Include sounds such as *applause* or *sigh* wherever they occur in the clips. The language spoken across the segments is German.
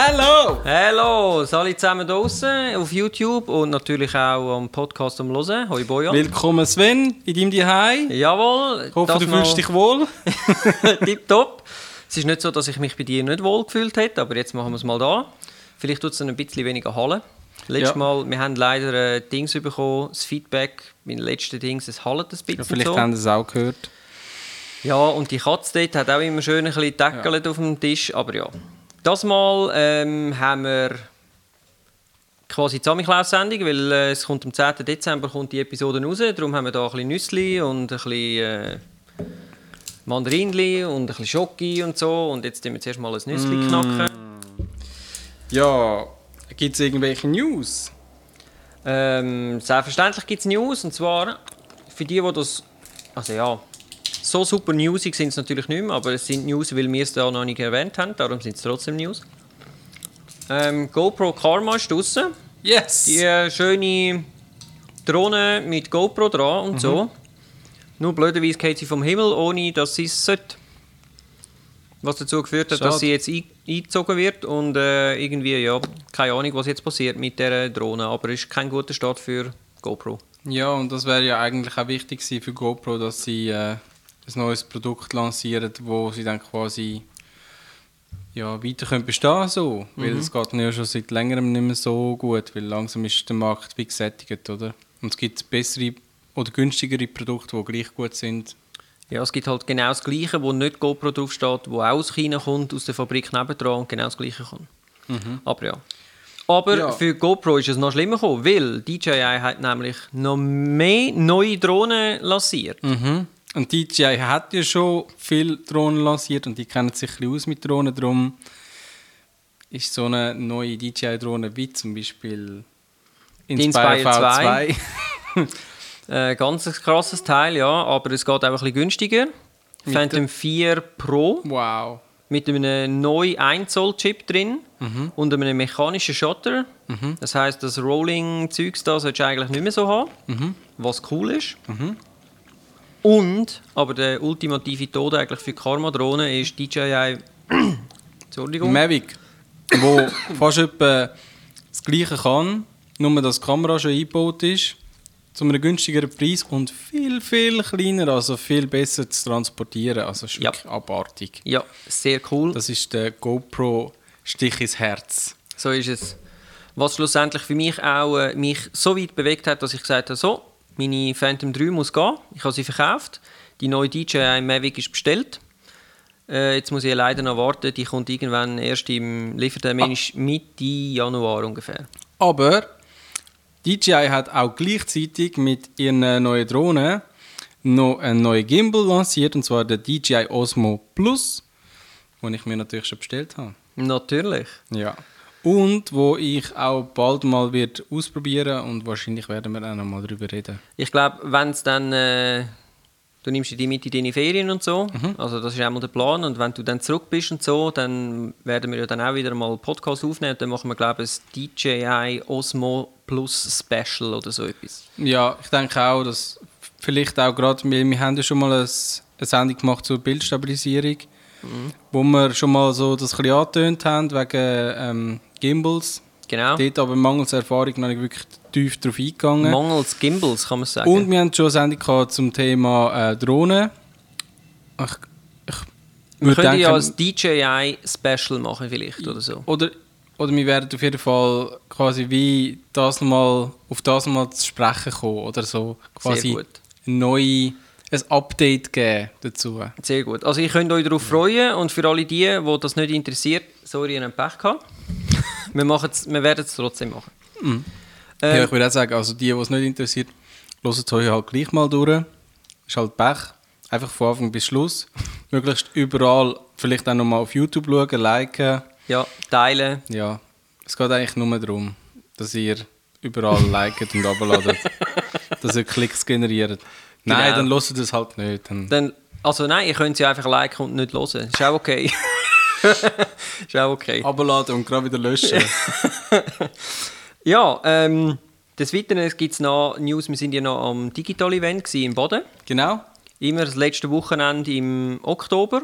Hallo! Hallo, alle zusammen draußen auf YouTube und natürlich auch am Podcast am Hören. Hoi Bojan. Willkommen Sven in deinem Zuhause. Jawohl. Ich hoffe, du fühlst dich wohl. *laughs* Tipptopp. Es ist nicht so, dass ich mich bei dir nicht wohl gefühlt hätte, aber jetzt machen wir es mal da. Vielleicht tut es ein bisschen weniger Hallen. Letztes Ja. Mal, wir haben leider äh, Dings bekommen, das Feedback, mein letzten Dings, es hallt ein bisschen Ja, vielleicht so. haben Sie es auch gehört. Ja, und die Katze dort hat auch immer schön ein bisschen Deckel auf dem Tisch, aber ja. Das Mal ähm, haben wir quasi Samichlaus-Sendung, weil äh, es kommt am 10. Dezember kommt die Episode raus, darum haben wir da ein bisschen Nüssli und ein bisschen äh, Mandarinli und ein bisschen Schoki und so und jetzt tun wir zuerst mal ein Nüssli Mm. knacken. Ja, gibt es irgendwelche News? Ähm, selbstverständlich gibt es News und zwar für die, die das. Also ja, so super newsig sind es natürlich nicht mehr, aber es sind News, weil wir es da noch nicht erwähnt haben, darum sind es trotzdem News. Ähm, GoPro Karma ist draussen. Yes! Die äh, schöne Drohne mit GoPro dran und so. Nur blöderweise geht sie vom Himmel, ohne dass sie es sollte. Was dazu geführt hat, Schade. dass sie jetzt ein- eingezogen wird und äh, irgendwie, ja, keine Ahnung, was jetzt passiert mit der Drohne, aber es ist kein guter Start für GoPro. Ja, und das wäre ja eigentlich auch wichtig für GoPro, dass sie äh, ein neues Produkt lancieren, wo sie dann quasi ja, weiter können bestehen so. Weil es geht ja schon seit längerem nicht mehr so gut, weil langsam ist der Markt wie gesättigt, oder? Und es gibt bessere oder günstigere Produkte, die gleich gut sind. Ja, es gibt halt genau das Gleiche, wo nicht GoPro draufsteht, wo auch aus China kommt, aus der Fabrik nebendran und genau das Gleiche kommt. Aber ja. Aber Ja. für GoPro ist es noch schlimmer gekommen, weil DJI hat nämlich noch mehr neue Drohnen lanciert. Mhm. Und DJI hat ja schon viele Drohnen lanciert und die kennen sich ein bisschen aus mit Drohnen. Darum ist so eine neue DJI-Drohne wie zum Beispiel Inspire V2. *laughs* Äh, ganz ein krasses Teil, ja, aber es geht auch ein bisschen günstiger. Mit Phantom 4 Pro wow. mit einem neuen 1 Zoll Chip drin Mhm. und einem mechanischen Shutter. Das heißt, das Rolling-Zeugs da solltest du eigentlich nicht mehr so haben, Mhm. was cool ist. Und, aber der ultimative Tod eigentlich für Karma-Drohnen ist DJI. *coughs* Entschuldigung. Mavic, wo *coughs* fast etwa das Gleiche kann, nur dass die Kamera schon eingebaut ist, zu einem günstigeren Preis und viel, viel kleiner, also viel besser zu transportieren. Also ist Ja. wirklich abartig. ja, sehr cool. Das ist der GoPro Stich ins Herz. So ist es. Was schlussendlich für mich auch äh, mich so weit bewegt hat, dass ich gesagt habe, so, meine Phantom 3 muss gehen. Ich habe sie verkauft. Die neue DJI Mavic ist bestellt. Äh, jetzt muss ich leider noch warten. Die kommt irgendwann erst im Liefertermin ist Mitte Januar ungefähr. Aber DJI hat auch gleichzeitig mit ihren neuen Drohnen noch einen neuen Gimbal lanciert, und zwar der DJI Osmo Plus, den ich mir natürlich schon bestellt habe. Natürlich. Ja. Und wo ich auch bald mal wird ausprobieren und wahrscheinlich werden wir auch noch mal darüber reden. Ich glaube, wenn es dann. Äh, du nimmst die mit in deine Ferien und so. Also, das ist einmal der Plan. Und wenn du dann zurück bist und so, dann werden wir ja dann auch wieder mal einen Podcast aufnehmen. Und dann machen wir, glaube ich, ein DJI Osmo Plus Special oder so etwas. Ja, ich denke auch, dass vielleicht auch gerade, wir, wir haben ja schon mal ein, eine Sendung gemacht zur Bildstabilisierung, wo wir schon mal so das ein bisschen angetönt haben wegen ähm, Gimbals. Genau. Dort aber mangels Erfahrung noch nicht wirklich tief drauf eingegangen. Mangels Gimbals, kann man sagen. Und wir haben schon eine Sendung gehabt zum Thema äh, Drohnen. Ich, ich wir können ja denken- ein DJI Special machen, vielleicht oder so. Oder, oder wir werden auf jeden Fall quasi wie das noch mal, auf das nochmal zu sprechen kommen. Oder so quasi Sehr gut. ein neu, ein Update geben dazu. Sehr gut. Also, ihr könnt euch darauf freuen. Und für alle die, die das nicht interessiert, sorry, ihr habt Pech gehabt. *laughs* wir, wir werden es trotzdem machen. ja, Ähm, ich würde auch sagen, also die, die es nicht interessiert, hören es euch halt gleich mal durch. Ist halt Pech. Einfach von Anfang bis Schluss. *laughs* Möglichst überall, vielleicht auch noch mal auf YouTube schauen, liken. ja, teilen. Ja, es geht eigentlich nur darum, dass ihr überall *laughs* liket und abladet. dass ihr Klicks generiert. Nein, Genau. dann hört ihr es halt nicht. Dann Dann, also nein, ihr könnt sie einfach liken und nicht hören. Ist auch okay. *laughs* ist auch okay. abladen und gerade wieder löschen. *laughs* Ja, ähm, des Weiteren gibt es noch News. Wir sind ja noch am Digital-Event gewesen im Boden. genau. Immer das letzte Wochenende im Oktober.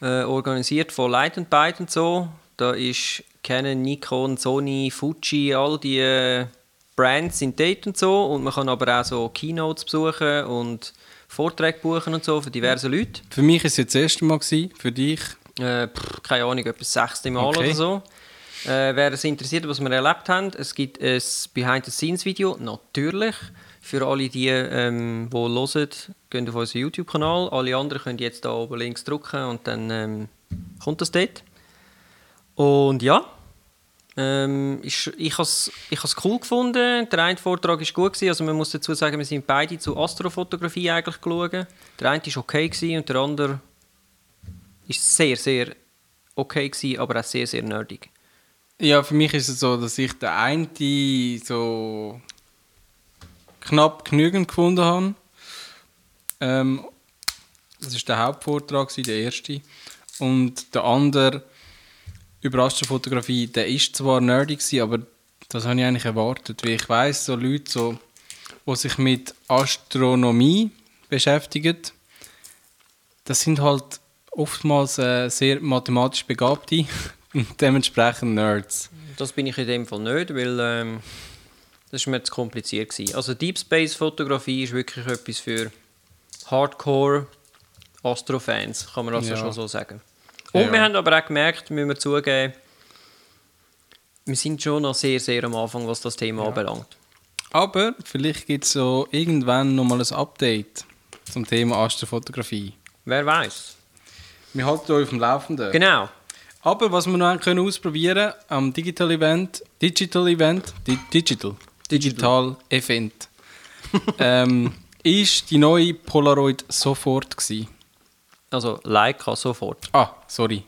Äh, organisiert von Light and Byte und so. Da ist Canon, Nikon, Sony, Fuji, all die äh, Brands sind dort und so. Und man kann aber auch so Keynotes besuchen und Vorträge buchen und so für diverse Leute. Für mich war es jetzt das erste Mal, gewesen, für dich. Äh, pff, keine Ahnung, etwa das sechste Mal Okay. oder so. Äh, wer es interessiert, was wir erlebt haben, es gibt ein Behind-the-Scenes-Video, natürlich. Für alle die, ähm, die hören, gehen auf unseren YouTube-Kanal. Alle anderen können jetzt da oben links drücken und dann ähm, kommt das dort. Und ja, ähm, ich, ich habe es ich cool gefunden. Der eine Vortrag war gut. Also man muss dazu sagen, wir sind beide zu Astrofotografie eigentlich geschaut. Der eine war okay gewesen und der andere ist sehr, sehr okay gewesen, aber auch sehr, sehr nerdig. Ja, für mich ist es so, dass ich den einen so knapp genügend gefunden habe. Ähm, das ist der Hauptvortrag, der erste. Und der andere über Astrofotografie, der ist zwar nerdy, gewesen, aber das habe ich eigentlich erwartet, weil ich weiß so Leute, so, die sich mit Astronomie beschäftigen, das sind halt oftmals äh, sehr mathematisch Begabte *laughs* und dementsprechend Nerds. Das bin ich in dem Fall nicht, weil ähm, das war mir zu kompliziert. Gewesen. Also Deep Space Fotografie ist wirklich etwas für Hardcore Astrofans, kann man also Ja. schon so sagen. Und Ja. wir haben aber auch gemerkt, müssen wir zugeben, wir sind schon noch sehr, sehr am Anfang, was das Thema anbelangt. Aber vielleicht gibt es so irgendwann nochmal ein Update zum Thema Astrofotografie. Wer weiß? Wir halten euch auf dem Laufenden. Genau. Aber was wir noch können ausprobieren am Digital Event, Digital Event, Di Digital, Digital Event, *laughs* ähm, ist die neue Polaroid sofort gsi. Also Leica sofort. Ah, sorry,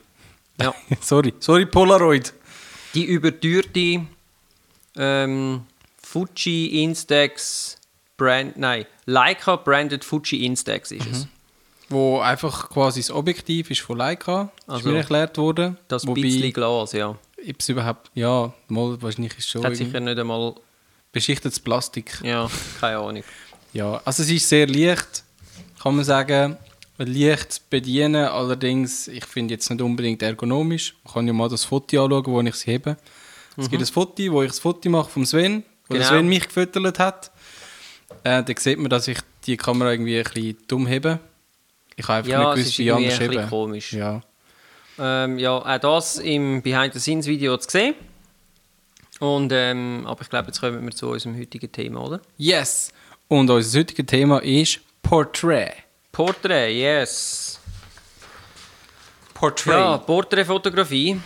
Ja. *laughs* sorry, sorry Polaroid. Die überteuerte ähm, Fuji Instax Brand, nein, Leica branded Fuji Instax ist es. Wo einfach quasi das Objektiv ist von Leica, Also, ist mir erklärt worden. Das Wobei, bisschen Glas, ja. ob es überhaupt, ja, mal wahrscheinlich ist schon Hat sicher nicht einmal, beschichtetes Plastik. ja, keine Ahnung. Ja, also es ist sehr leicht, kann man sagen. Leicht bedienen, allerdings, ich finde jetzt nicht unbedingt ergonomisch. Man kann ja mal das Foto anschauen, wo ich sie hebe. Es gibt ein Foto, wo ich das Foto mache vom Sven, wo der Mhm. Genau. Sven mich gefüttert hat. Äh, dann sieht man, dass ich die Kamera irgendwie ein bisschen dumm hebe. Ich habe einfach Ja, nicht ist gewusst, wie anders ein bisschen heben. komisch. Ja. Ähm, ja, auch das im Behind-the-Scenes-Video zu sehen. Und, ähm, aber ich glaube, jetzt kommen wir zu unserem heutigen Thema, oder? Yes! Und unser heutiges Thema ist Portrait. Porträt, yes. Portrait. Ja, Porträtfotografie.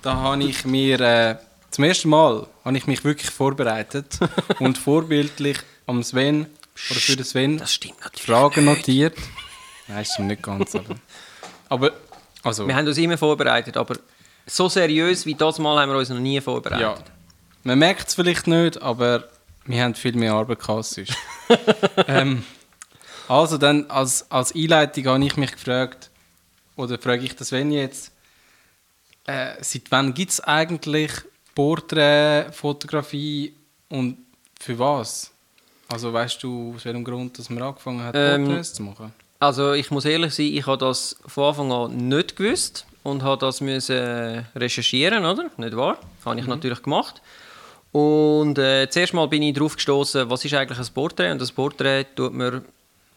Da habe ich mir äh, zum ersten Mal habe ich mich wirklich vorbereitet *laughs* und vorbildlich am Sven oder für den Sven Das stimmt natürlich. Fragen notiert. Nein, stimmt nicht ganz. Aber, aber also, Wir haben uns immer vorbereitet, aber so seriös wie das Mal haben wir uns noch nie ja. vorbereitet. Man merkt es vielleicht nicht, aber wir haben viel mehr Arbeit gehabt als sonst. *laughs* ähm, also dann als, als Einleitung habe ich mich gefragt, oder frage ich das Sven jetzt, äh, seit wann gibt es eigentlich Porträtfotografie und für was? Also weißt du, aus welchem Grund, dass man angefangen hat, Ähm, Porträts zu machen? Also ich muss ehrlich sein, ich habe das von Anfang an nicht gewusst und habe das müssen recherchieren, oder? Nicht wahr? Habe ich natürlich gemacht. Und äh, zuerst mal bin ich darauf gestoßen, was ist eigentlich ein Porträt? Und das Porträt tut man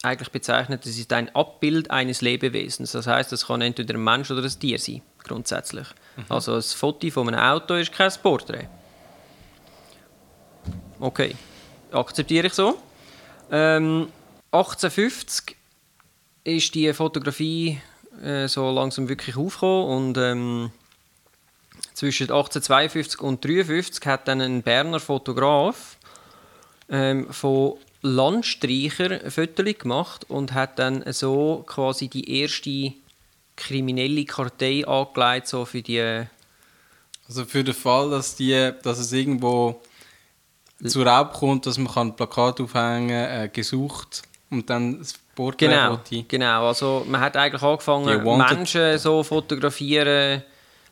eigentlich bezeichnet, das ist ein Abbild eines Lebewesens. Das heißt, es kann entweder ein Mensch oder ein Tier sein, grundsätzlich. Also ein Foto von einem Auto ist kein Porträt. Okay, akzeptiere ich so. Ähm, 1850 ist die Fotografie äh, so langsam wirklich aufgekommen und ähm, zwischen 1852 und 1853 hat dann ein Berner Fotograf ähm, von Landstreicher Fotos gemacht und hat dann so quasi die erste kriminelle Kartei angelegt so für die Also für den Fall, dass, die, dass es irgendwo zu Raub kommt, dass man ein Plakat aufhängen kann, äh, gesucht und dann das Porträt Genau, genau. Also man hat eigentlich angefangen, Menschen so fotografieren,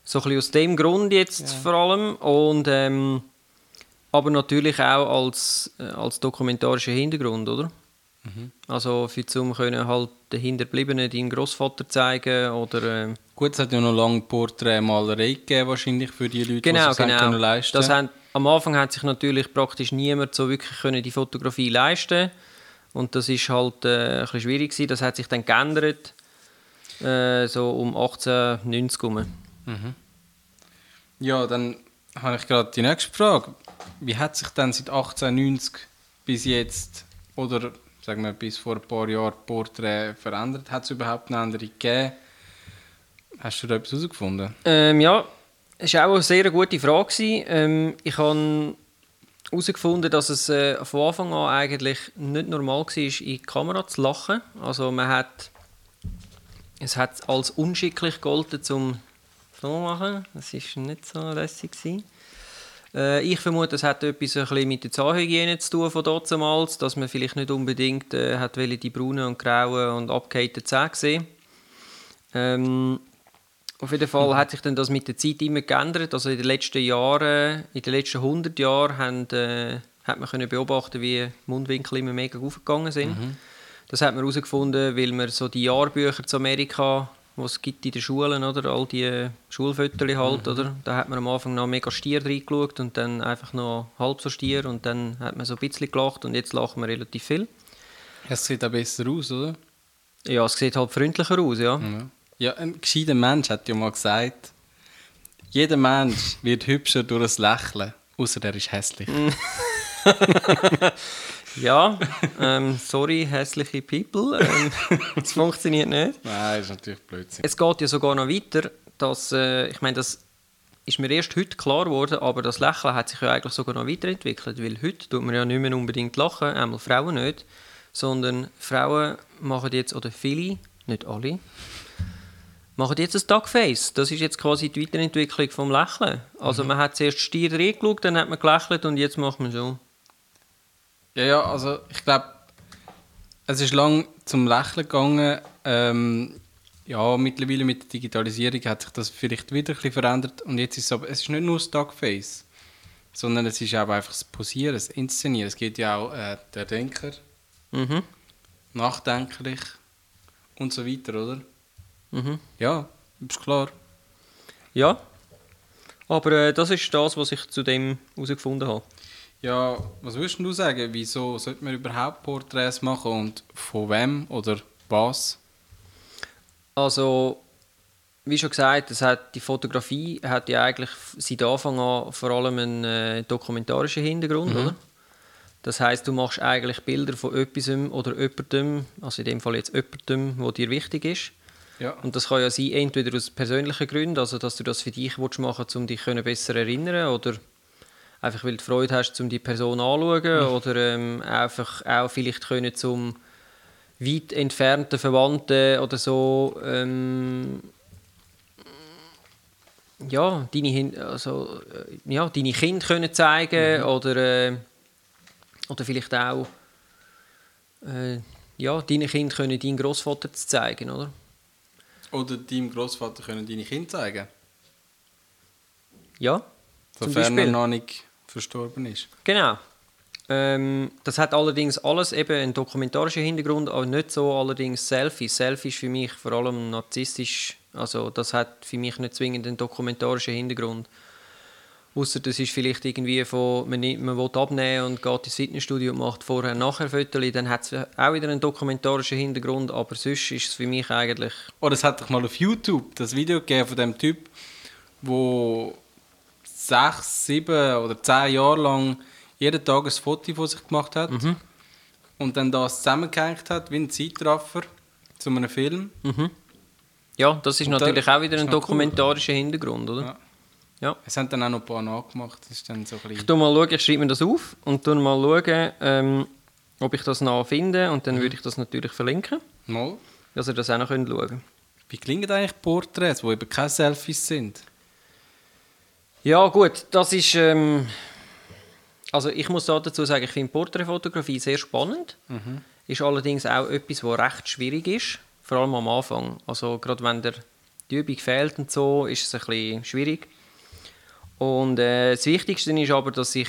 so ein bisschen aus dem Grund jetzt vor allem. Und, ähm, aber natürlich auch als, äh, als dokumentarischer Hintergrund, oder? Mhm. Also für zum können halt den Hinterbliebenen deinen Großvater zeigen oder ähm, Gut, es hat ja noch lange Porträtmalerei gegeben, wahrscheinlich für die Leute, Genau, die sich genau. können leisten Das haben, am Anfang hat sich natürlich praktisch niemand so wirklich können die Fotografie leisten und das ist halt äh, ein bisschen schwierig gewesen. Das hat sich dann geändert, äh, so um 1890 herum. Ja, dann habe ich gerade die nächste Frage. Wie hat sich denn seit 1890 bis jetzt, oder sagen wir bis vor ein paar Jahren, Porträt verändert? Hat es überhaupt eine Änderung gegeben? Hast du da etwas herausgefunden? Ähm, ja, es war auch eine sehr gute Frage. Ähm, ich habe herausgefunden, dass es äh, von Anfang an eigentlich nicht normal war, in die Kamera zu lachen. Also man hat, es hat als unschicklich gegolten, zum so machen. Das war nicht so lässig. Gewesen. Äh, ich vermute, es hat etwas ein bisschen mit der Zahnhygiene zu tun von damals, dass man vielleicht nicht unbedingt äh, hat die braunen und grauen und abgehängten Zähne sehen. Ähm, auf jeden Fall hat sich dann das mit der Zeit immer geändert. Also in den letzten Jahren, in den letzten 100 Jahren, haben, äh, hat man können beobachten, wie Mundwinkel immer mega aufgegangen sind. Das hat man herausgefunden, weil man so die Jahrbücher zu Amerika, es gibt in den Schulen, oder all die Schulfotos halt, oder, da hat man am Anfang noch mega Stier reingeschaut und dann einfach noch halb so Stier und dann hat man so ein bisschen gelacht und jetzt lachen wir relativ viel. Es sieht auch besser aus, oder? Ja, es sieht halt freundlicher aus, ja. Ja. ja, ein gescheiter Mensch hat ja mal gesagt, jeder Mensch wird hübscher durch ein Lächeln, außer er ist hässlich. *laughs* *laughs* Ja, ähm, sorry, hässliche People. Ähm, *laughs* das funktioniert nicht. Nein, das ist natürlich Blödsinn. Es geht ja sogar noch weiter, dass, äh, ich meine, das ist mir erst heute klar geworden, aber das Lächeln hat sich ja eigentlich sogar noch weiterentwickelt, weil heute tut man ja nicht mehr unbedingt lachen, einmal Frauen nicht, sondern Frauen machen jetzt, oder viele, nicht alle, machen jetzt ein Duckface. Das ist jetzt quasi die Weiterentwicklung vom Lächeln. Also man hat zuerst Stier reingeschaut, dann hat man gelächelt und jetzt macht man so. Ja, ja, also ich glaube, es ist lang zum Lächeln gegangen. Ähm, ja, mittlerweile mit der Digitalisierung hat sich das vielleicht wieder ein bisschen verändert. Und jetzt ist es aber, es ist nicht nur das Duckface, sondern es ist auch einfach das Posieren, das Inszenieren. Es geht ja auch äh, der Denker, Mhm. nachdenklich und so weiter, oder? Mhm. Ja, ist klar. Ja. Aber äh, das ist das, was ich zu dem herausgefunden habe. Ja, was würdest du sagen? Wieso sollte man überhaupt Porträts machen und von wem oder was? Also, wie schon gesagt, es hat, die Fotografie hat ja eigentlich seit Anfang an vor allem einen äh, dokumentarischen Hintergrund, oder? Das heißt, du machst eigentlich Bilder von etwas oder jemandem, also in dem Fall jetzt jemandem, wo dir wichtig ist. Ja. Und das kann ja sein, entweder aus persönlichen Gründen, also dass du das für dich machen willst, um dich besser erinnern oder einfach weil du Freude hast, um die Person anzuschauen oder ähm, einfach auch vielleicht können zum weit entfernten Verwandten oder so ähm, ja, deine, also, äh, ja, deine Kinder können zeigen oder, äh, oder vielleicht auch äh, ja, deine Kinder können deinen Großvater zeigen, oder? Oder deinem Großvater können deine Kinder zeigen, Ja, zum sofern er noch nicht verstorben ist. Genau. Ähm, das hat allerdings alles eben einen dokumentarischen Hintergrund, aber nicht so allerdings Selfies. Selfies ist für mich vor allem narzisstisch, also das hat für mich nicht zwingend einen dokumentarischen Hintergrund. Ausser das ist vielleicht irgendwie von, man, nimmt- man will abnehmen und geht ins Fitnessstudio und macht vorher nachher Fotos, dann hat es auch wieder einen dokumentarischen Hintergrund, aber sonst ist es für mich eigentlich... Oder es hat doch mal auf YouTube das Video gegeben von dem Typ, wo sechs, sieben oder zehn Jahre lang jeden Tag ein Foto von sich gemacht hat und dann das zusammengehängt hat wie ein Zeitraffer zu einem Film. Ja, das ist Und da- natürlich auch wieder ein noch cool. dokumentarischer Hintergrund, oder? Ja. ja. Es haben dann auch noch ein paar nachgemacht. Das ist dann so ein Ich tu mal schauen, ich schreibe mir das auf und tu mal schauen, ähm, ob ich das noch finde und dann würde ich das natürlich verlinken, Mal. dass ihr das auch noch könnt schauen Wie klingen eigentlich Porträts, wo eben keine Selfies sind? Ja gut, das ist... Ähm, also ich muss da dazu sagen, ich finde Porträtfotografie sehr spannend. Ist allerdings auch etwas, was recht schwierig ist, vor allem am Anfang. Also gerade wenn der die Übung fehlt und so, ist es ein bisschen schwierig. Und äh, das Wichtigste ist aber, dass sich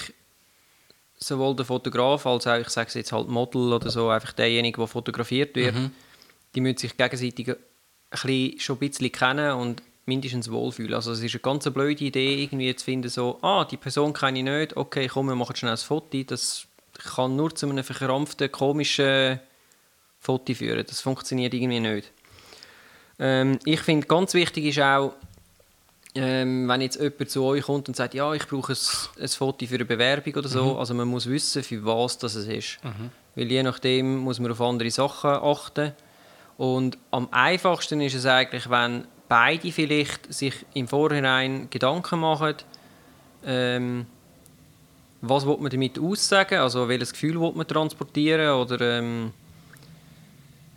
sowohl der Fotograf als auch, ich sage es jetzt halt Model oder so, einfach derjenige, der fotografiert wird, die müssen sich gegenseitig bisschen, schon ein bisschen kennen und mindestens wohlfühlen. Also es ist eine ganz blöde Idee, irgendwie zu finden, so, ah, die Person kenne ich nicht, okay, komm, wir machen schnell ein Foto. Das kann nur zu einem verkrampften, komischen Foto führen. Das funktioniert irgendwie nicht. Ähm, ich finde, ganz wichtig ist auch, ähm, wenn jetzt jemand zu euch kommt und sagt, ja, ich brauche ein, ein Foto für eine Bewerbung oder so, mhm. also man muss wissen, für was das ist. Mhm. Weil je nachdem muss man auf andere Sachen achten. Und am einfachsten ist es eigentlich, wenn beide vielleicht sich im Vorhinein Gedanken machen, ähm, was will man damit aussagen, also welches Gefühl will man transportieren oder ähm,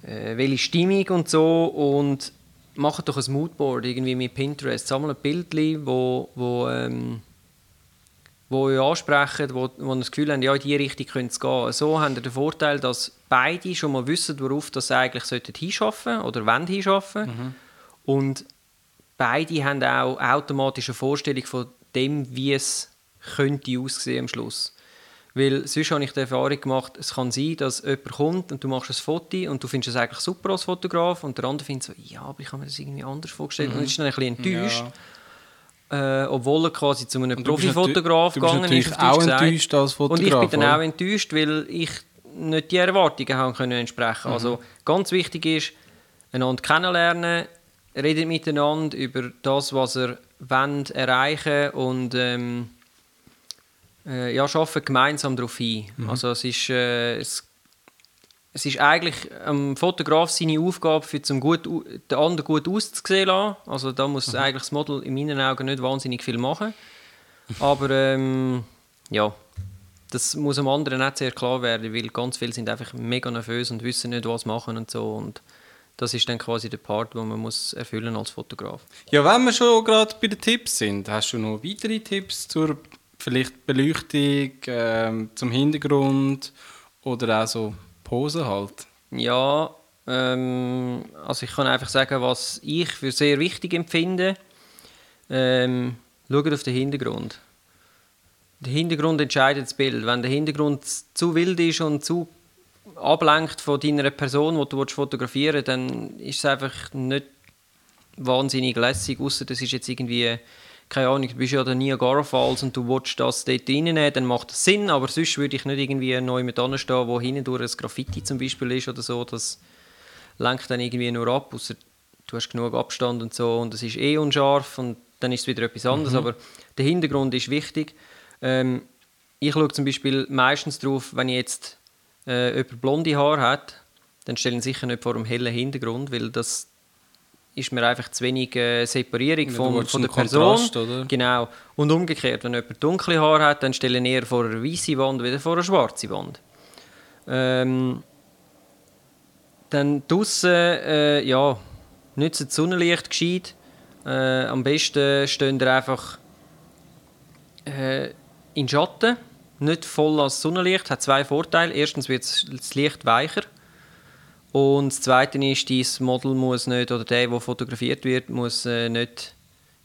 äh, welche Stimmung und so und macht doch ein Moodboard irgendwie mit Pinterest, sammelt Bildchen, wo, wo, ähm, wo euch ansprechen, wo, wo ihr das Gefühl habt, ja, in diese Richtung könnte es gehen. So habt ihr den Vorteil, dass beide schon mal wissen, worauf sie eigentlich hinschaffen oder wollen hinschaffen. Mhm. Und beide haben auch automatisch eine Vorstellung von dem, wie es könnte aussehen am Schluss. Weil sonst habe ich die Erfahrung gemacht, es kann sein, dass jemand kommt und du machst ein Foto und du findest es eigentlich super als Fotograf und der andere findet so, ja, aber ich habe mir das irgendwie anders vorgestellt mhm. und ist dann ein bisschen enttäuscht. Ja. Äh, obwohl er quasi zu einem Profifotograf gegangen ist. Du auch gesagt. enttäuscht als Fotograf, Und ich bin dann auch enttäuscht, weil ich nicht die Erwartungen haben können entsprechen. Mhm. Also ganz wichtig ist, einander kennenlernen, redet miteinander über das, was er wollt, erreichen und ähm, äh, ja, arbeiten gemeinsam darauf hin. Mhm. Also es ist, äh, es, es ist eigentlich am Fotograf seine Aufgabe, für zum gut, den anderen gut auszusehen lassen. Also da muss mhm. eigentlich das Model in meinen Augen nicht wahnsinnig viel machen. Aber ähm, ja, das muss am anderen nicht sehr klar werden, weil ganz viele sind einfach mega nervös und wissen nicht, was machen und so. Und das ist dann quasi der Part, den man muss erfüllen als Fotograf. Ja, wenn wir schon gerade bei den Tipps sind, hast du noch weitere Tipps zur vielleicht Beleuchtung, ähm, zum Hintergrund oder auch so Pose halt? Ja, ähm, also ich kann einfach sagen, was ich für sehr wichtig empfinde. Ähm, schaut auf den Hintergrund. Der Hintergrund entscheidet das Bild. Wenn der Hintergrund zu wild ist und zu ablenkt von deiner Person, die du fotografieren willst, dann ist es einfach nicht wahnsinnig lässig, außer das ist jetzt irgendwie keine Ahnung, du bist ja der Niagara Falls und du willst das dort reinnehmen, dann macht das Sinn, aber sonst würde ich nicht irgendwie neu mit stehen, wo hinten durch ein Graffiti zum Beispiel ist oder so, das lenkt dann irgendwie nur ab, außer du hast genug Abstand und so und es ist eh unscharf und dann ist es wieder etwas anderes, mhm. aber der Hintergrund ist wichtig. Ähm, ich schaue zum Beispiel meistens darauf, wenn ich jetzt äh, jemand blonde Haare hat, dann stellen sie sicher nicht vor einem hellen Hintergrund, weil das ist mir einfach zu wenig äh, Separierung ja, von, der Person. Kontrast, genau. Und umgekehrt, wenn jemand dunkle Haare hat, dann stelle ich eher vor einer weißen Wand wieder vor einer schwarzen Wand. Ähm, dann draußen, äh, ja, nützt das Sonnenlicht gescheit. Äh, am besten stehen ihr einfach äh, in Schatten, nicht voll als Sonnenlicht. Hat zwei Vorteile. Erstens wird das Licht weicher und das Zweite ist, dieses Model muss nicht, oder der, der fotografiert wird, muss äh, nicht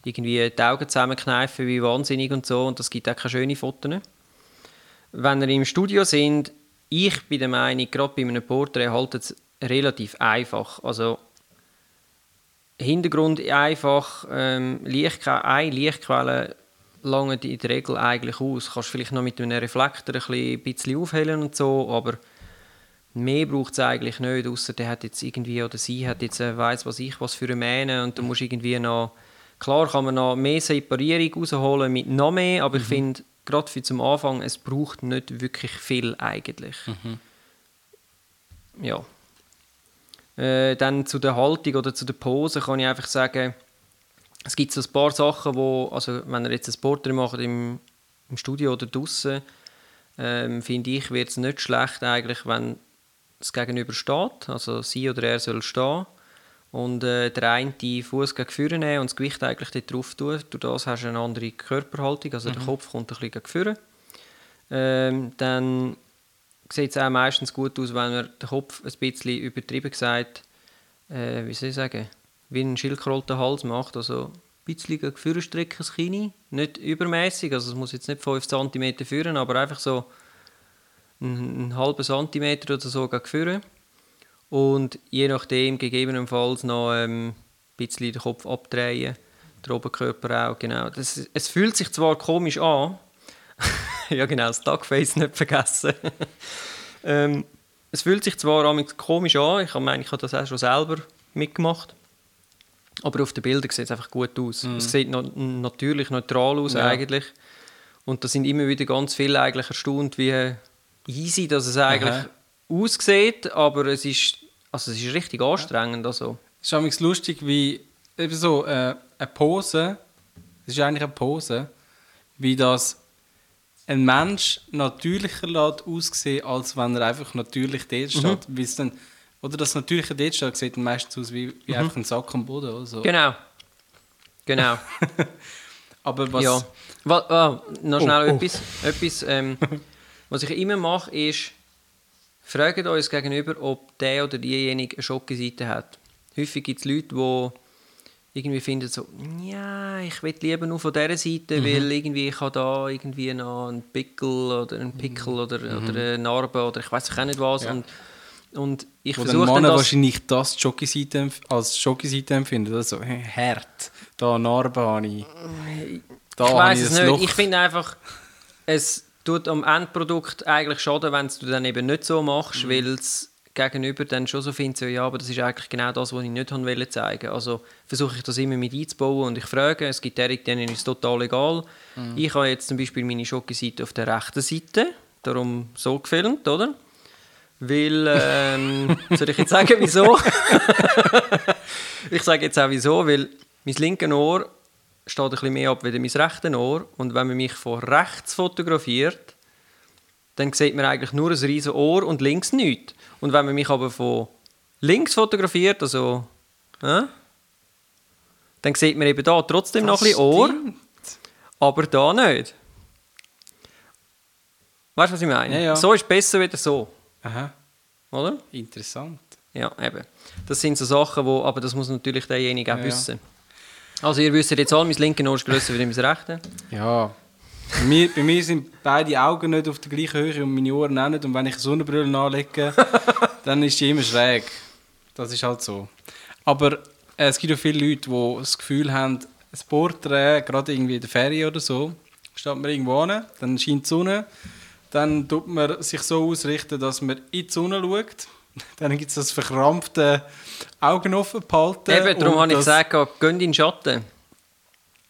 irgendwie die Augen zusammenkneifen wie wahnsinnig und so. Und das gibt auch keine schönen Fotos. Wenn ihr im Studio sind, ich bin der Meinung, gerade bei einem Porträt haltet es relativ einfach. Also Hintergrund einfach, ähm, Licht, eine Lichtquelle lange in der Regel eigentlich aus. Du kannst vielleicht noch mit einem Reflektor ein bisschen aufhellen und so, aber mehr braucht es eigentlich nicht, außer der hat jetzt irgendwie oder sie hat jetzt äh, weiß was ich was für eine Mähne und du musst irgendwie noch klar kann man noch mehr Separierung rausholen mit noch mehr, aber mhm. ich finde gerade für zum Anfang es braucht nicht wirklich viel eigentlich. Mhm. Ja. Äh, dann zu der Haltung oder zu der Pose kann ich einfach sagen, es gibt so ein paar Sachen, wo also wenn ihr jetzt ein Porträt macht im, im Studio oder draußen, ähm, finde ich, wird es nicht schlecht eigentlich, wenn das Gegenüber steht, also sie oder er soll stehen und äh, der eine die Fuß gegen vorne nehmen und das Gewicht eigentlich dort drauf tun. Durch das hast du eine andere Körperhaltung, also mhm. der Kopf kommt ein bisschen gegen vorne. Ähm, dann sieht es auch meistens gut aus, wenn man den Kopf ein bisschen übertrieben gesagt, äh, wie soll ich sagen, wie einen schildkrollten Hals macht, also ein bisschen gegen vorne strecken, das nicht übermäßig, also es muss jetzt nicht 5 cm führen, aber einfach so einen, halben Zentimeter oder so vorne. und je nachdem gegebenenfalls noch ähm, ein bisschen den Kopf abdrehen, der Oberkörper auch, genau. Das, es fühlt sich zwar komisch an, *laughs* ja genau, das Duckface nicht vergessen. *laughs* ähm, es fühlt sich zwar komisch an, ich meine, ich habe das auch schon selber mitgemacht, aber auf den Bildern sieht es einfach gut aus. Mhm. Es sieht no natürlich neutral aus ja. eigentlich und da sind immer wieder ganz viele eigentlich erstaunt, wie easy dass es eigentlich Aha. aussieht, aber es ist, also es ist richtig anstrengend. Also. Es ist lustig, wie eben so äh, eine Pose, es ist eigentlich eine Pose, wie das ein Mensch natürlicher lässt aussehen, als wenn er einfach natürlich dort steht. Mhm. Dann, oder das natürliche steht, sieht dann meistens aus wie, wie mhm. einfach ein Sack am Boden. Oder so. Genau. Genau. *laughs* Aber was... Ja. Was, oh, noch schnell oh, oh. etwas. etwas ähm, *laughs* was ich immer mache, ist, fragt uns gegenüber, ob der oder diejenige eine Schockenseite hat. Häufig gibt es Leute, die irgendwie finden so, ja, ich will lieber nur von dieser Seite, mhm. weil irgendwie ich habe da irgendwie noch einen Pickel oder einen Pickel mhm. oder, oder eine Narbe oder ich weiß auch nicht was ja. und, und ich versuche dann das... wahrscheinlich das Jockey-Seite als Jockey-Seite empfindet, also hart, da Narbe habe ich, da ich weiß es nicht, Loch. ich finde einfach, es tut am Endprodukt eigentlich schaden, wenn du dann eben nicht so machst, mhm. weil es gegenüber dann schon so findet, so, ja, aber das ist eigentlich genau das, was ich nicht wollte zeigen. Also versuche ich das immer mit einzubauen und ich frage, es gibt derige, denen ist es total egal. Mhm. Ich habe jetzt zum Beispiel meine Schokoseite auf der rechten Seite, darum so gefilmt, oder? Weil, ähm, *laughs* soll ich jetzt sagen, wieso? *laughs* ich sage jetzt auch wieso, weil mein linkes Ohr steht ein bisschen mehr ab als mein rechtes Ohr und wenn man mich von rechts fotografiert, dann sieht man eigentlich nur ein riesiges Ohr und links nichts. Und wenn man mich aber von links fotografiert, also, äh, dann sieht man eben da trotzdem das noch ein bisschen Ohr, aber da nicht. Weißt du, was ich meine? Ja, ja. So ist besser wieder so. Aha. Oder? Interessant. Ja, eben. Das sind so Sachen, wo, aber das muss natürlich derjenige auch ja, wissen. Also ihr wisst jetzt alle, mein linke Ohr ist grösser als mein rechte. Ja. Bei mir, bei mir sind beide Augen nicht auf der gleichen Höhe und meine Ohren auch nicht. Und wenn ich eine Sonnenbrille anlege, *laughs* dann ist die immer schräg. Das ist halt so. Aber äh, es gibt auch viele Leute, die das Gefühl haben, ein Porträt, gerade irgendwie in der Ferie oder so, steht man irgendwo an, dann scheint die Sonne, dann tut man sich so ausrichten, dass man in die Sonne schaut. *laughs* Dann gibt es das verkrampfte Augen offen behalten. Eben, darum habe ich gesagt, geh in den Schatten.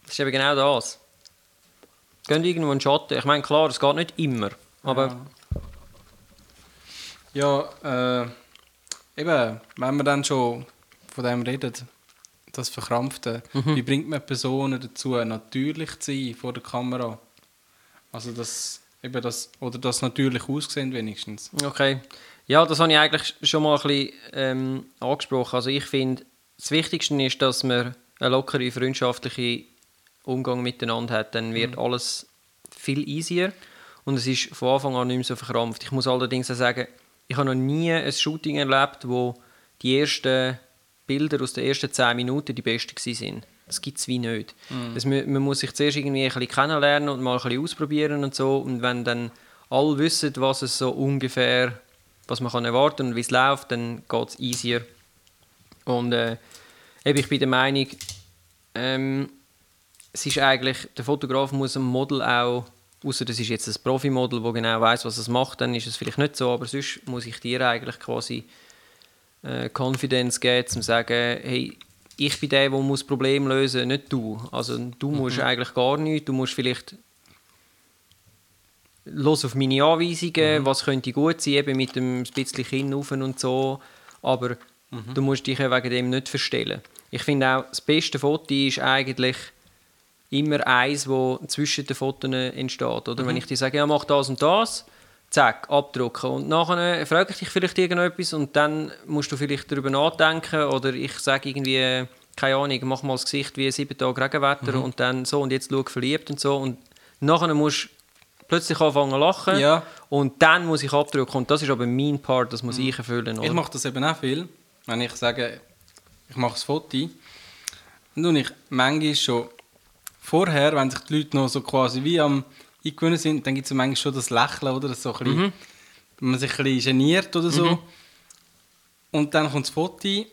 Das ist eben genau das. Gehen irgendwo in den Schatten. Ich meine, klar, es geht nicht immer. Aber. Ja, ja äh, eben, wenn wir dann schon von dem reden, das Verkrampfte, mhm. wie bringt man Personen dazu, natürlich zu sein vor der Kamera? Also das, eben das, oder das natürlich aussehen wenigstens. Okay. Ja, das habe ich eigentlich schon mal ein bisschen ähm, angesprochen. Also ich finde, das Wichtigste ist, dass man eine lockere, freundschaftliche Umgang miteinander hat, dann wird mhm. alles viel easier und es ist von Anfang an nicht mehr so verkrampft. Ich muss allerdings auch sagen, ich habe noch nie ein Shooting erlebt, wo die ersten Bilder aus den ersten 10 Minuten die besten waren. Das gibt es wie nicht. Mhm. Das, man, man, muss sich zuerst irgendwie ein bisschen kennenlernen und mal ein bisschen ausprobieren und so. Und wenn dann alle wissen, was es so ungefähr, was man kann erwarten und wie es läuft, dann geht es easier. Und äh, ich bin der Meinung, ähm, es ist eigentlich, der Fotograf muss ein Model auch, außer das ist jetzt ein Profimodel, das genau weiß, was es macht, dann ist es vielleicht nicht so, aber sonst muss ich dir eigentlich quasi äh, Confidence geben, zu sagen, hey, ich bin der, der muss Problem lösen, nicht du. Also du musst mhm. eigentlich gar nichts, du musst vielleicht los auf meine Anweisungen, mhm. was könnte gut sein, eben mit dem bisschen Kinn und so, aber mhm. du musst dich wegen dem nicht verstellen. Ich finde auch, das beste Foto ist eigentlich immer eins, wo zwischen den Fotos entsteht. Oder? Mhm. Wenn ich dir sage, ja, mach das und das, zack, abdrucken. Und nachher frage ich dich vielleicht irgendetwas und dann musst du vielleicht darüber nachdenken oder ich sage irgendwie, keine Ahnung, mach mal das Gesicht wie sieben Tage Regenwetter mhm. und dann so und jetzt schau verliebt und so und nachher musst du plötzlich anfangen zu lachen ja. und dann muss ich abdrücken und das ist aber mein Part, das muss mhm. ich erfüllen. Oder? Ich mache das eben auch viel, wenn ich sage, ich mache ein Foto, dann ich manchmal schon vorher, wenn sich die Leute noch so quasi wie am eingewöhnen sind, dann gibt es manchmal schon das Lächeln, oder? Das so ein bisschen, mhm. Wenn man sich ein bisschen geniert oder so. Mhm. Und dann kommt das Foto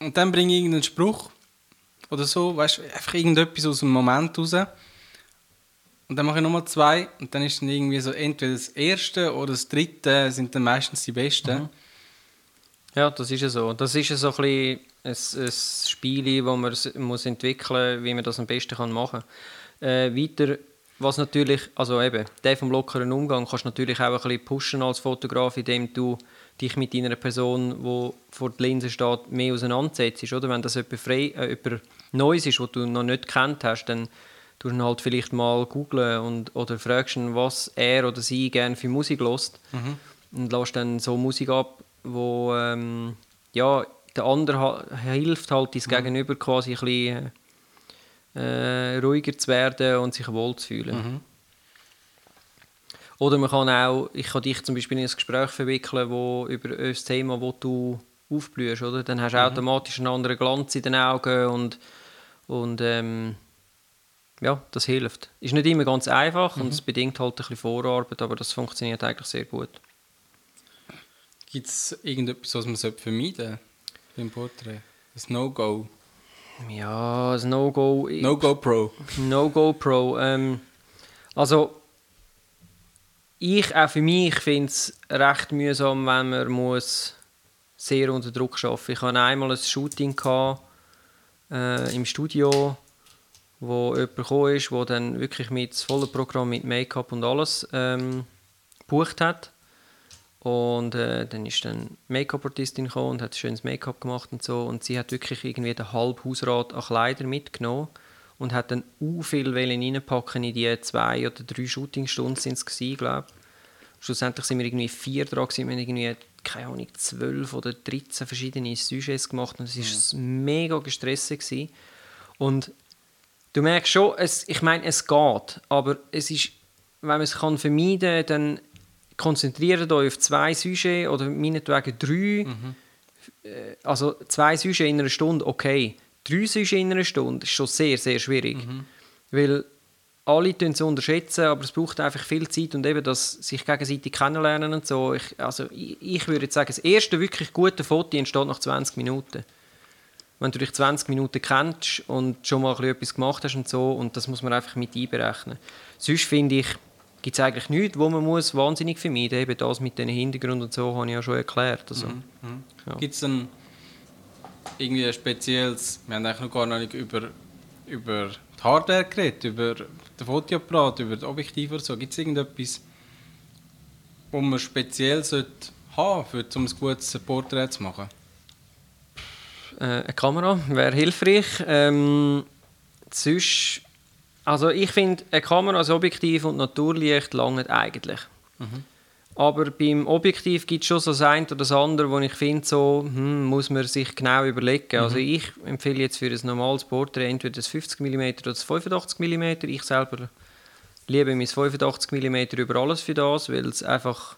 und dann bringe ich irgendeinen Spruch oder so, weißt du, einfach irgendetwas aus dem Moment raus. Und dann mache ich nochmal zwei und dann ist dann irgendwie so, entweder das erste oder das dritte sind dann meistens die besten. Mhm. Ja, das ist ja so. Das ist ja so ein, bisschen ein, ein Spiel, das man muss entwickeln muss, wie man das am besten machen kann. Äh, weiter, was natürlich, also eben, der vom lockeren Umgang kannst du natürlich auch ein bisschen pushen als Fotograf, indem du dich mit einer Person, die vor der Linse steht, mehr auseinandersetzt. Oder? Wenn das jemand, frei, äh, jemand Neues ist, was du noch nicht kennt hast, dann du dann halt vielleicht mal googlen und oder fragst ihn, was er oder sie gerne für Musik lost mhm. und lässt dann so Musik ab, wo ähm, ja der andere hilft halt dein mhm. Gegenüber quasi ein bisschen äh, ruhiger zu werden und sich wohl zu fühlen. Mhm. Oder man kann auch, ich kann dich zum Beispiel in ein Gespräch verwickeln, wo über das Thema, wo du aufblühst, oder? Dann hast du mhm. automatisch einen anderen Glanz in den Augen und, und ähm, ja, das hilft. Ist nicht immer ganz einfach mhm. und es bedingt halt ein bisschen Vorarbeit, aber das funktioniert eigentlich sehr gut. Gibt es irgendetwas, was man vermeiden sollte beim Porträt? Ein No-Go? Ja, ein No-Go... No-Go Pro. No-Go Pro. Ähm, also, ich, auch für mich, finde es recht mühsam, wenn man muss sehr unter Druck arbeiten muss. Ich hatte einmal ein Shooting gehabt, äh, im Studio wo jemand gekommen ist, der dann wirklich mit das volle Programm mit Make-up und alles ähm, gebucht hat. Und äh, dann ist dann Make-up-Artistin gekommen und hat schönes Make-up gemacht und so. Und sie hat wirklich irgendwie den halben Hausrat an Kleider mitgenommen und hat dann u viel reinpacken in die zwei oder drei Shootingstunden sind es glaube Schlussendlich sind wir irgendwie vier dran gewesen. Wir haben irgendwie, keine Ahnung, zwölf oder 13 verschiedene Sujets gemacht und es war mhm. mega gestresst. Gewesen. Und du merkst schon, es, ich meine, es geht, aber es ist, wenn man es kann vermeiden kann, dann konzentriert euch auf zwei Sujets oder meinetwegen drei. Mhm. Also zwei Sujets in einer Stunde, okay. Drei Sujets in einer Stunde ist schon sehr, sehr schwierig. Mhm. Weil alle tun es unterschätzen, aber es braucht einfach viel Zeit und eben das sich gegenseitig kennenlernen und so. Ich, also ich, ich würde sagen, das erste wirklich gute Foto entsteht nach 20 Minuten wenn du dich 20 Minuten kennst und schon mal etwas gemacht hast und so, und das muss man einfach mit einberechnen. Sonst finde ich, gibt es eigentlich nichts, wo man muss wahnsinnig vermeiden muss. Eben das mit den Hintergrund und so habe ich ja schon erklärt. Also, mhm. mhm. ja. Gibt es dann irgendwie ein spezielles, wir haben eigentlich noch gar nicht über, über die Hardware geredet, über den Fotoapparat, über das Objektiv oder so. Gibt es irgendetwas, wo man speziell sollte haben sollte, um ein gutes Porträt zu machen? äh, eine Kamera wäre hilfreich. Ähm, sonst, also ich finde, eine Kamera als Objektiv und Naturlicht langt eigentlich. Mhm. Aber beim Objektiv gibt es schon so das eine oder das andere, wo ich finde, so hm, muss man sich genau überlegen. Mhm. Also ich empfehle jetzt für ein normales Porträt entweder das 50 mm oder das 85 mm. Ich selber liebe mein 85 mm über alles für das, weil es einfach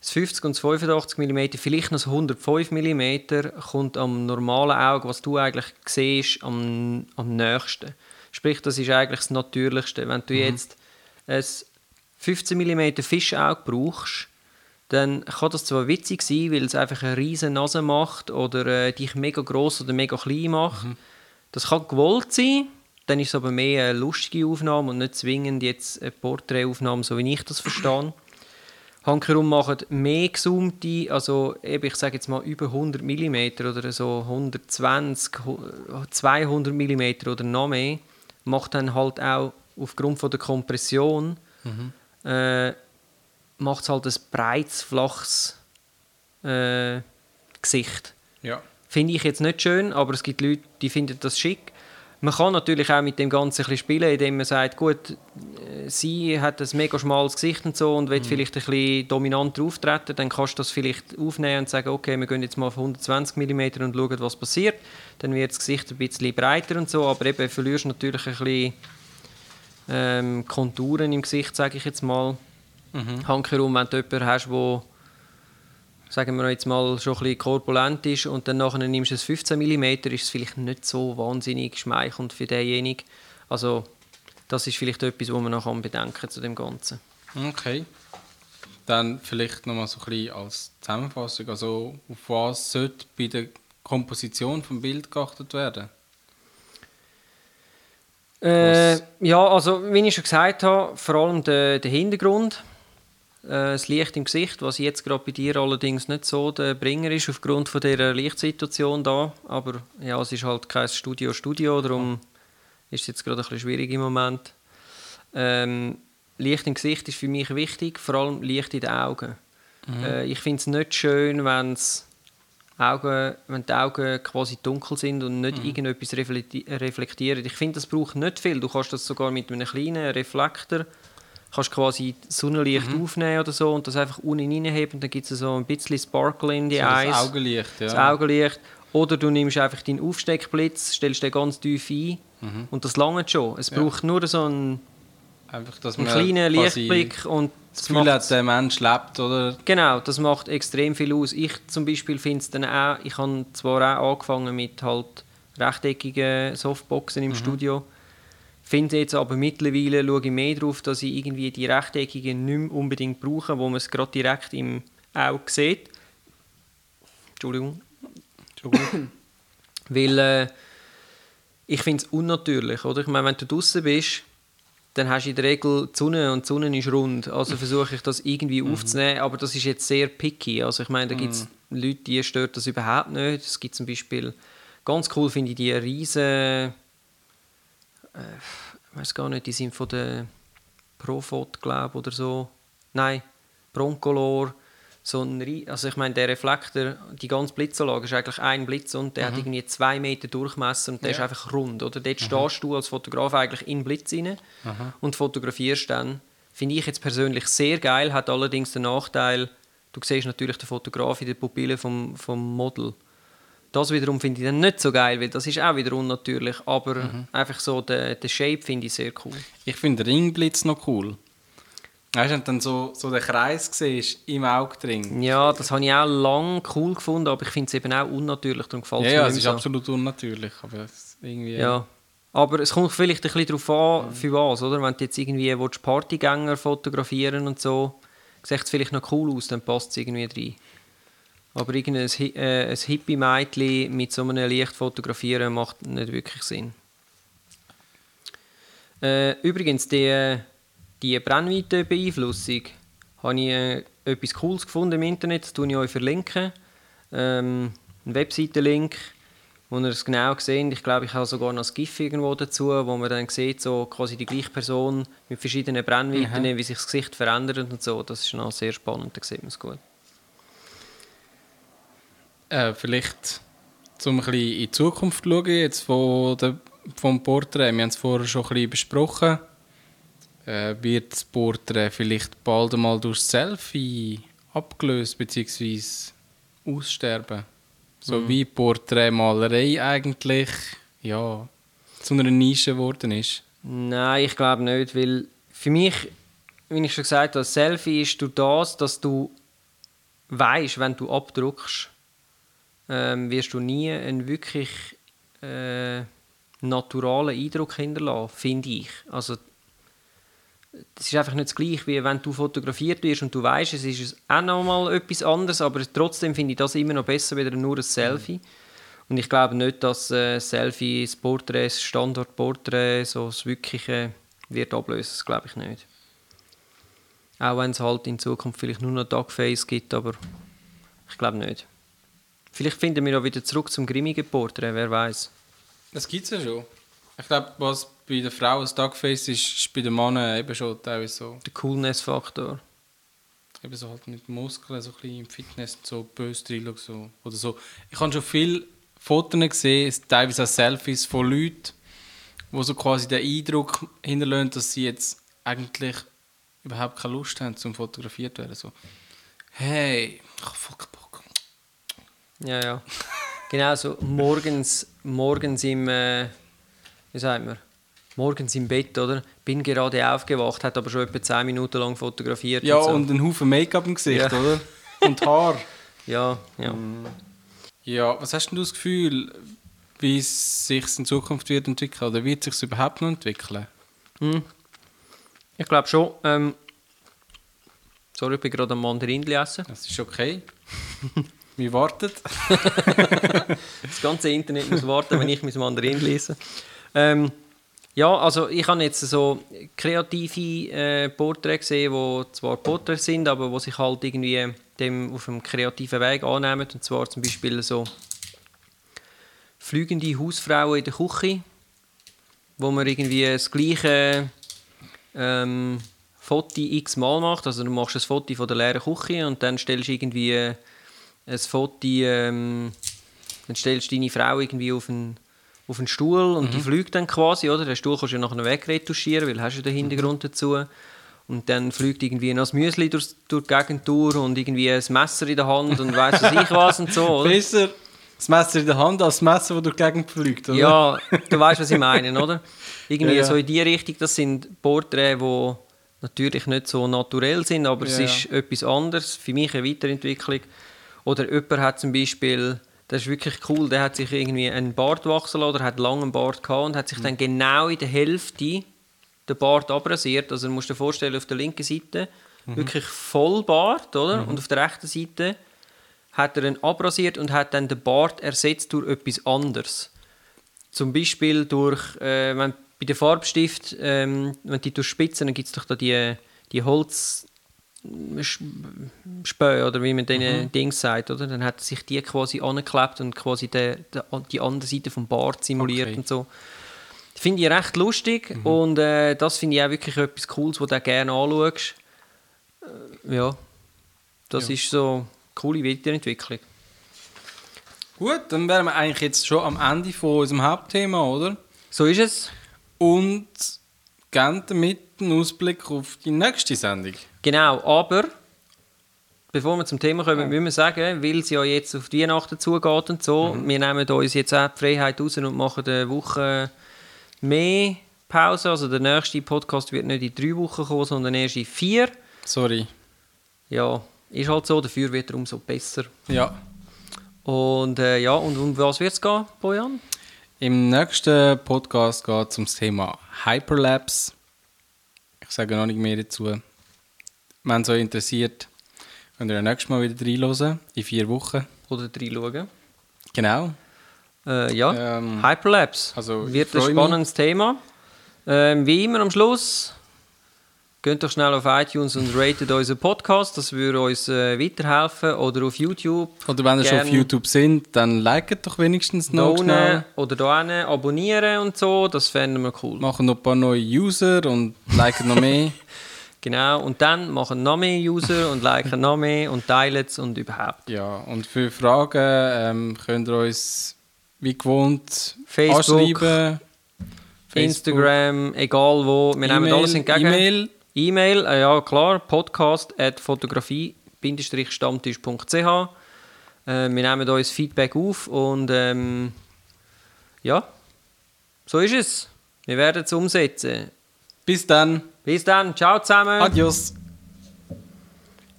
das 50 und das 85 mm, vielleicht noch das 105 mm, kommt am normalen Auge, was du eigentlich siehst, am, am nächsten. Sprich, das ist eigentlich das Natürlichste. Wenn du mhm. jetzt ein 15 mm Fischauge brauchst, dann kann das zwar witzig sein, weil es einfach eine riesige Nase macht oder äh, dich mega groß oder mega klein macht. Mhm. Das kann gewollt sein, dann ist es aber mehr eine lustige Aufnahme und nicht zwingend jetzt eine Porträtaufnahme, so wie ich das verstehe. Hankerum machen mehr gezoomte, also eben, ich sage jetzt mal über 100 mm oder so 120, 200 mm oder noch mehr, macht dann halt auch aufgrund von der Kompression mhm. äh, macht es halt ein breites, flaches äh, Gesicht. Ja. Finde ich jetzt nicht schön, aber es gibt Leute, die finden das schick. Man kann natürlich auch mit dem Ganzen ein bisschen spielen, indem man sagt, gut, äh, sie hat ein mega schmales Gesicht und so und will mhm. vielleicht ein bisschen dominanter auftreten, dann kannst du das vielleicht aufnehmen und sagen, okay, wir gehen jetzt mal auf 120 mm und schauen, was passiert. Dann wird das Gesicht ein bisschen breiter und so, aber eben verlierst natürlich ein bisschen ähm, Konturen im Gesicht, sage ich jetzt mal. Mhm. Handkerum, wenn du jemanden hast, der sagen wir jetzt mal, schon ein bisschen korpulent ist und dann nachher nimmst du es 15 mm, ist es vielleicht nicht so wahnsinnig schmeichelnd für denjenigen. Also das ist vielleicht etwas, was man noch bedenken zu dem Ganzen. Okay. Dann vielleicht nochmal so ein bisschen als Zusammenfassung, also auf was sollte bei der Komposition vom Bild geachtet werden? Äh, ja, also wie ich schon gesagt habe, vor allem der, der Hintergrund, das Licht im Gesicht, was jetzt gerade bei dir allerdings nicht so der Bringer ist, aufgrund von dieser Lichtsituation da. Aber ja, es ist halt kein Studio-Studio, darum ist es jetzt gerade ein bisschen schwierig im Moment. Ähm, Licht im Gesicht ist für mich wichtig, vor allem Licht in den Augen. Mhm. Äh, ich finde es nicht schön, wenn's Augen, wenn die Augen quasi dunkel sind und nicht mhm. irgendetwas reflektieren. Ich finde, das braucht nicht viel. Du kannst das sogar mit einem kleinen Reflektor kannst quasi Sonnenlicht mhm. aufnehmen oder so und das einfach unten reinheben und dann gibt es so ein bisschen Sparkle in die so Eyes. Das Augenlicht, ja. Das Augenlicht. Oder du nimmst einfach deinen Aufsteckblitz, stellst den ganz tief ein mhm. und das langt schon. Es braucht ja. nur so einen, einfach, dass einen kleinen Lichtblick und das Gefühl hat, der Mensch lebt, oder? Genau, das macht extrem viel aus. Ich zum Beispiel finde es dann auch, ich habe zwar auch angefangen mit halt rechteckigen Softboxen im mhm. Studio, finde jetzt aber mittlerweile, schaue ich mehr darauf, dass ich irgendwie die rechteckigen nicht mehr unbedingt brauche, wo man es gerade direkt im Auge sieht. Entschuldigung. Entschuldigung. *coughs* Weil äh, ich finde es unnatürlich, oder? Ich meine, wenn du draußen bist, dann hast du in der Regel die Sonne und die Sonne ist rund. Also *coughs* versuche ich das irgendwie mhm. aufzunehmen, aber das ist jetzt sehr picky. Also ich meine, da gibt es mhm. Leute, die stört das überhaupt nicht. Es gibt zum Beispiel, ganz cool finde ich die riesen, äh, ich weiß gar nicht, die sind von der Profot, glaube oder so. Nein, Broncolor so ein, also ich meine, der Reflektor, die ganze Blitzanlage ist eigentlich ein Blitz und der mhm. hat irgendwie zwei Meter Durchmesser und der ja. ist einfach rund. Oder? Dort mhm. stehst du als Fotograf eigentlich in den Blitz rein mhm. und fotografierst dann. Finde ich jetzt persönlich sehr geil, hat allerdings den Nachteil, du siehst natürlich den Fotograf in der Pupille vom, vom Model. Das wiederum finde ich dann nicht so geil, weil das ist auch wieder unnatürlich, aber mhm. einfach so der, der Shape finde ich sehr cool. Ich finde den Ringblitz noch cool. Weißt du, dann so, so den Kreis siehst, im Auge drin. Ja, das habe ich auch lange cool gefunden, aber ich finde es eben auch unnatürlich. Darum gefällt ja, es ja, es ist so. absolut unnatürlich. Aber irgendwie... Ja. Aber es kommt vielleicht ein bisschen darauf an, für was, oder? Wenn du jetzt irgendwie willst, Partygänger fotografieren und so, sieht es vielleicht noch cool aus, dann passt es irgendwie rein. Aber irgendein äh, ein Hippie-Mädchen mit so einem Licht fotografieren macht nicht wirklich Sinn. Äh, übrigens, die die Brennweitenbeeinflussung habe ich äh, etwas Cooles gefunden im Internet, das tue ich euch verlinken. Ähm, einen Webseitenlink, wo ihr es genau seht. Ich glaube, ich habe sogar noch ein GIF irgendwo dazu, wo man dann sieht, so quasi die gleiche Person mit verschiedenen Brennweiten, mhm. wie sich das Gesicht verändert und so. Das ist noch sehr spannend, da sieht man es gut. Äh, vielleicht, um ein bisschen in die Zukunft zu schauen, jetzt von der, vom Porträt, wir haben es vorher schon ein bisschen besprochen, äh, wird das Porträt vielleicht bald einmal durch Selfie abgelöst bzw. aussterben. So mhm. wie Porträtmalerei eigentlich ja, zu einer Nische geworden ist. Nein, ich glaube nicht, weil für mich, wie ich schon gesagt habe, Selfie ist durch das, dass du weißt, wenn du abdruckst, ähm, wirst du nie einen wirklich äh, naturalen Eindruck hinterlassen, finde ich. Also das ist einfach nicht das gleiche, wie wenn du fotografiert wirst und du weißt, es ist auch nochmal etwas anderes, aber trotzdem finde ich das immer noch besser wieder nur ein Selfie. Und ich glaube nicht, dass äh, Selfie, das Porträt, das Standardporträt, so das Wirkliche wird ablösen, das glaube ich nicht. Auch wenn es halt in Zukunft vielleicht nur noch Duckface gibt, aber ich glaube nicht. Vielleicht finden wir auch wieder zurück zum grimmigen Porträt, wer weiß. Das gibt es ja schon. Ich glaube, was bei der Frau ein Duckface ist, ist bei den Männern eben schon teilweise so. Der Coolness-Faktor. Eben so halt mit Muskeln, so ein bisschen im Fitness, so böse drin, so. Oder so. Ich habe schon viele Fotos gesehen, teilweise auch Selfies von Leuten, die so quasi den Eindruck hinterlassen, dass sie jetzt eigentlich überhaupt keine Lust haben, zum fotografiert werden. So, hey, ich habe voll Bock. Ja, ja. genau so morgens, morgens im, äh, wie sagt man, morgens im Bett, oder? Bin gerade aufgewacht, hat aber schon etwa 10 Minuten lang fotografiert. Ja, und, so. und einen Haufen Make-up im Gesicht, ja. oder? Und Haar. *laughs* ja, ja. Ja, was hast du das Gefühl, wie es sich in Zukunft wird entwickeln? Oder wird es sich überhaupt noch entwickeln? Hm. Ich glaube schon. Ähm, Sorry, ich bin gerade am Mandarinli essen. Das ist okay. *laughs* Wir warten. *laughs* Das ganze Internet muss warten, wenn ich mein Mandarin lese. Ähm, ja, also ich habe jetzt so kreative äh, Porträts gesehen, die zwar Porträts sind, aber wo sich halt irgendwie dem auf einem kreativen Weg annehmen. Und zwar zum Beispiel so fliegende Hausfrauen in der Küche, wo man irgendwie das gleiche ähm, Foto x-mal macht. Also du machst ein Foto von der leeren Küche und dann stellst du irgendwie ein Foto, ähm, dann stellst du deine Frau irgendwie auf einen, auf einen Stuhl und die fliegt dann quasi, oder? Den Stuhl kannst du ja nachher wegretuschieren, weil du hast ja den Hintergrund dazu. Und dann fliegt irgendwie noch das Müsli durch, durch die Gegend durch und irgendwie ein Messer in der Hand und weiss was ich was und so, *laughs* oder? Besser das Messer in der Hand als das Messer, das durch die Gegend fliegt, oder? Ja, du weißt, was ich meine, oder? Irgendwie Ja, ja. so in die Richtung, das sind Porträts, die natürlich nicht so naturell sind, aber es Ja, ist etwas anderes. Für mich eine Weiterentwicklung. Oder jemand hat zum Beispiel, das ist wirklich cool, der hat sich irgendwie einen Bart wachsen lassen oder hat einen langen Bart gehabt und hat sich dann genau in der Hälfte den Bart abrasiert. Also du musst dir vorstellen, auf der linken Seite wirklich voll Bart, oder? Und auf der rechten Seite hat er ihn abrasiert und hat dann den Bart ersetzt durch etwas anderes. Zum Beispiel durch, äh, wenn bei den Farbstift, ähm, wenn die durchspitzen, dann gibt es doch da die, die Holz Spähe, oder wie man denen Dings sagt, oder? Dann hat sich die quasi angeklebt und quasi de, de, die andere Seite vom Bart simuliert Okay. und so. Das finde ich recht lustig und äh, das finde ich auch wirklich etwas Cooles, was du gerne anschaust. Äh, ja, das Ja. ist so eine coole Weiterentwicklung. Gut, dann wären wir eigentlich jetzt schon am Ende von unserem Hauptthema, oder? So ist es. Und geben damit einen Ausblick auf die nächste Sendung. Genau, aber bevor wir zum Thema kommen, müssen wir sagen, weil es ja jetzt auf die Weihnachten zugeht und so, wir nehmen uns jetzt auch die Freiheit raus und machen eine Woche mehr Pause. Also der nächste Podcast wird nicht in drei Wochen kommen, sondern erst in vier. Sorry. Ja, ist halt so, dafür wird er umso besser. Ja. Und äh, ja, und um was wird es gehen, Bojan? Im nächsten Podcast geht es um das Thema Hyperlapse. Ich sage noch nicht mehr dazu. Wenn es euch interessiert, könnt ihr nächstes Mal wieder reinhören, in vier Wochen. Oder reinschauen? Genau. Äh, ja, Ähm, Hyperlapse. also, wird ein freu mich. spannendes Thema. Ähm, wie immer am Schluss, geht doch schnell auf iTunes und ratet *laughs* unseren Podcast. Das würde uns äh, weiterhelfen. Oder auf YouTube. Oder wenn ihr schon auf YouTube sind, dann liket doch wenigstens noch da schnell. oder da hinten abonnieren und so. Das fänden wir cool. Machen noch ein paar neue User und liken noch mehr. *laughs* Genau. Und dann machen noch mehr User und liken noch mehr und teilen es und überhaupt. Ja, und für Fragen ähm, könnt ihr uns wie gewohnt Facebook, anschreiben. Instagram, egal wo. Wir nehmen alles entgegen. E-Mail. E-Mail, äh, ja klar, podcast at fotografie-stammtisch.ch. Äh, wir nehmen uns Feedback auf und ähm, ja, so ist es. Wir werden es umsetzen. Bis dann. Bis dann, ciao zusammen. Adios.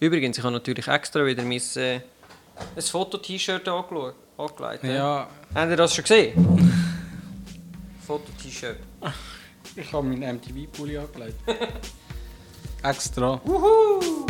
Übrigens, ich habe natürlich extra wieder mein äh, ein Foto-T-Shirt angelegt. äh. Ja, Habt ihr das schon gesehen? *laughs* Foto-T-Shirt. ich habe meinen MTV-Pulli angelegt. *laughs* Extra. Wuhu!